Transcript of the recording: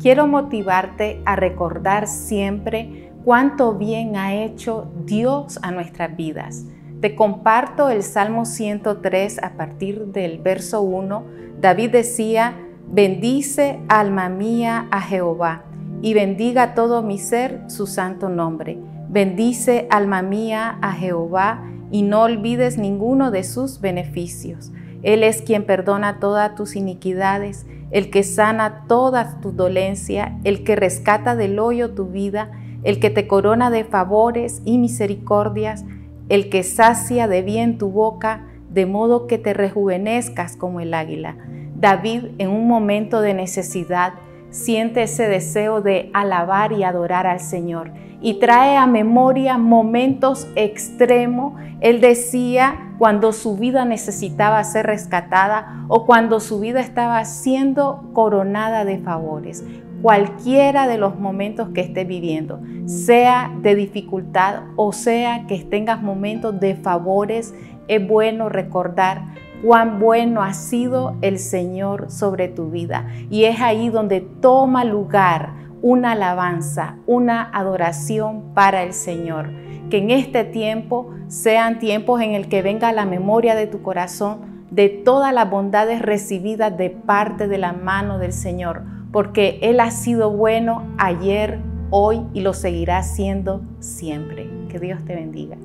quiero motivarte a recordar siempre cuánto bien ha hecho Dios a nuestras vidas. Te comparto el Salmo 103 a partir del verso 1. David decía, bendice alma mía a Jehová y bendiga todo mi ser su santo nombre. Bendice alma mía a Jehová y no olvides ninguno de sus beneficios. Él es quien perdona todas tus iniquidades, el que sana todas tus dolencias, el que rescata del hoyo tu vida, el que te corona de favores y misericordias, el que sacia de bien tu boca, de modo que te rejuvenezcas como el águila. David en un momento de necesidad siente ese deseo de alabar y adorar al Señor y trae a memoria momentos extremos. Él decía cuando su vida necesitaba ser rescatada o cuando su vida estaba siendo coronada de favores. Cualquiera de los momentos que esté viviendo, sea de dificultad o sea que tengas momentos de favores, es bueno recordar cuán bueno ha sido el Señor sobre tu vida. Y es ahí donde toma lugar una alabanza, una adoración para el Señor. Que en este tiempo sean tiempos en el que venga la memoria de tu corazón de todas las bondades recibidas de parte de la mano del Señor, porque Él ha sido bueno ayer, hoy y lo seguirá siendo siempre. Que Dios te bendiga.